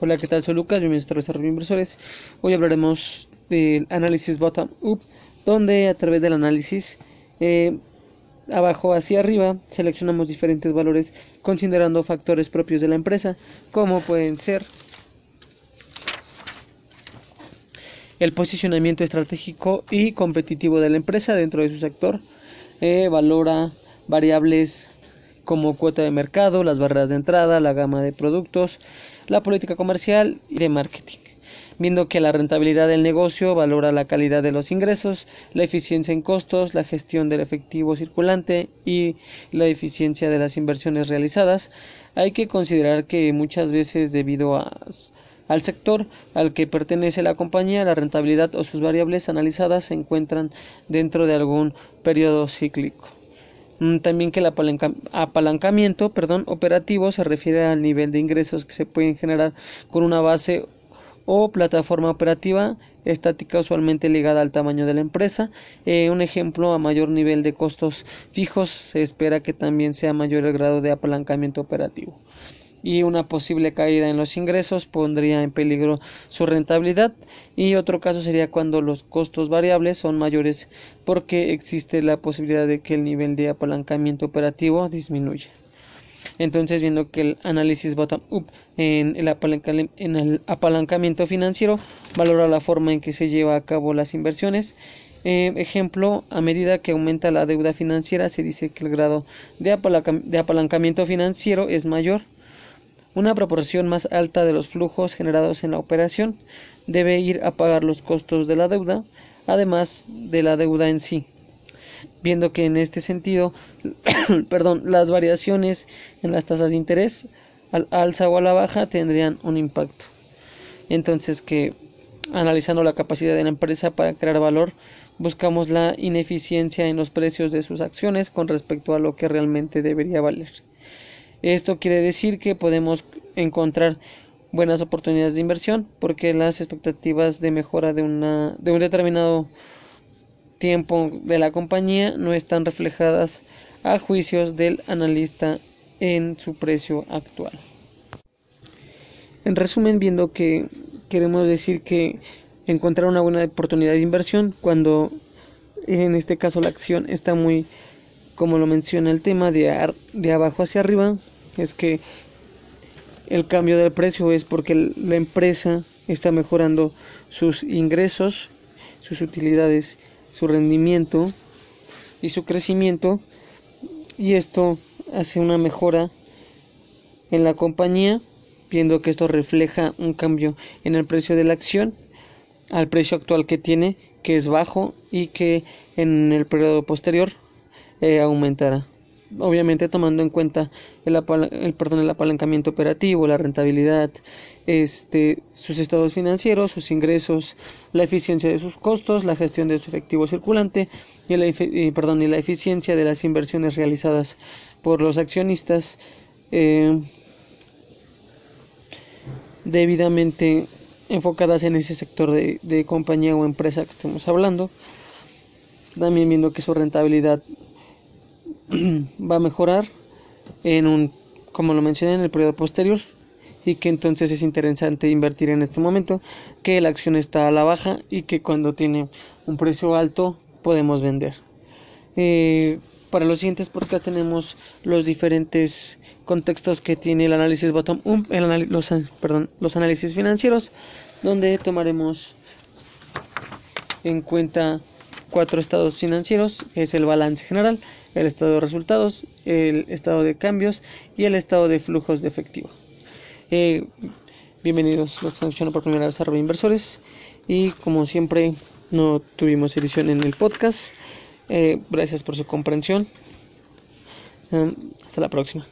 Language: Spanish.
Hola, ¿qué tal? Soy Lucas, bienvenido a Desarrollo de Inversores. Hoy hablaremos del análisis bottom-up, donde a través del análisis eh, abajo hacia arriba seleccionamos diferentes valores considerando factores propios de la empresa, como pueden ser el posicionamiento estratégico y competitivo de la empresa dentro de su sector, eh, valora variables como cuota de mercado, las barreras de entrada, la gama de productos, la política comercial y de marketing, viendo que la rentabilidad del negocio valora la calidad de los ingresos, la eficiencia en costos, la gestión del efectivo circulante y la eficiencia de las inversiones realizadas. Hay que considerar que muchas veces debido al sector al que pertenece la compañía, la rentabilidad o sus variables analizadas se encuentran dentro de algún periodo cíclico. Mm, también que el apalancamiento perdón, operativo se refiere al nivel de ingresos que se pueden generar con una base o plataforma operativa estática usualmente ligada al tamaño de la empresa. Eh, un ejemplo, a mayor nivel de costos fijos se espera que también sea mayor el grado de apalancamiento operativo y una posible caída en los ingresos pondría en peligro su rentabilidad y otro caso sería cuando los costos variables son mayores porque existe la posibilidad de que el nivel de apalancamiento operativo disminuya. Entonces, viendo que el análisis bottom-up en, en, el apalancamiento financiero valora la forma en que se lleva a cabo las inversiones. Eh, ejemplo, a medida que aumenta la deuda financiera, se dice que el grado de apalancamiento financiero es mayor una proporción más alta de los flujos generados en la operación debe ir a pagar los costos de la deuda, además de la deuda en sí. Viendo que en este sentido, perdón, las variaciones en las tasas de interés al alza o a la baja tendrían un impacto. Entonces que analizando la capacidad de la empresa para crear valor, buscamos la ineficiencia en los precios de sus acciones con respecto a lo que realmente debería valer. Esto quiere decir que podemos encontrar buenas oportunidades de inversión porque las expectativas de mejora de, una, de un determinado tiempo de la compañía no están reflejadas a juicios del analista en su precio actual. En resumen, viendo que queremos decir que encontrar una buena oportunidad de inversión cuando en este caso la acción está muy como lo menciona el tema, de, de abajo hacia arriba, es que el cambio del precio es porque la empresa está mejorando sus ingresos, sus utilidades, su rendimiento y su crecimiento y esto hace una mejora en la compañía viendo que esto refleja un cambio en el precio de la acción al precio actual que tiene que es bajo y que en el periodo posterior eh, aumentará. Obviamente tomando en cuenta el, el, perdón, el apalancamiento operativo, la rentabilidad, este, sus estados financieros, sus ingresos, la eficiencia de sus costos, la gestión de su efectivo circulante y la, perdón, y la eficiencia de las inversiones realizadas por los accionistas eh, debidamente enfocadas en ese sector de, de compañía o empresa que estemos hablando. También viendo que su rentabilidad va a mejorar en un, como lo mencioné, en el periodo posterior y que entonces es interesante invertir en este momento, que la acción está a la baja y que cuando tiene un precio alto podemos vender. Eh, para los siguientes podcasts tenemos los diferentes contextos que tiene el análisis bottom-up, los, perdón, los análisis financieros, donde tomaremos en cuenta cuatro estados financieros, es el balance general, el estado de resultados, el estado de cambios y el estado de flujos de efectivo. Eh, bienvenidos los que están por primera vez a Inversores y como siempre no tuvimos edición en el podcast. Eh, gracias por su comprensión. Eh, hasta la próxima.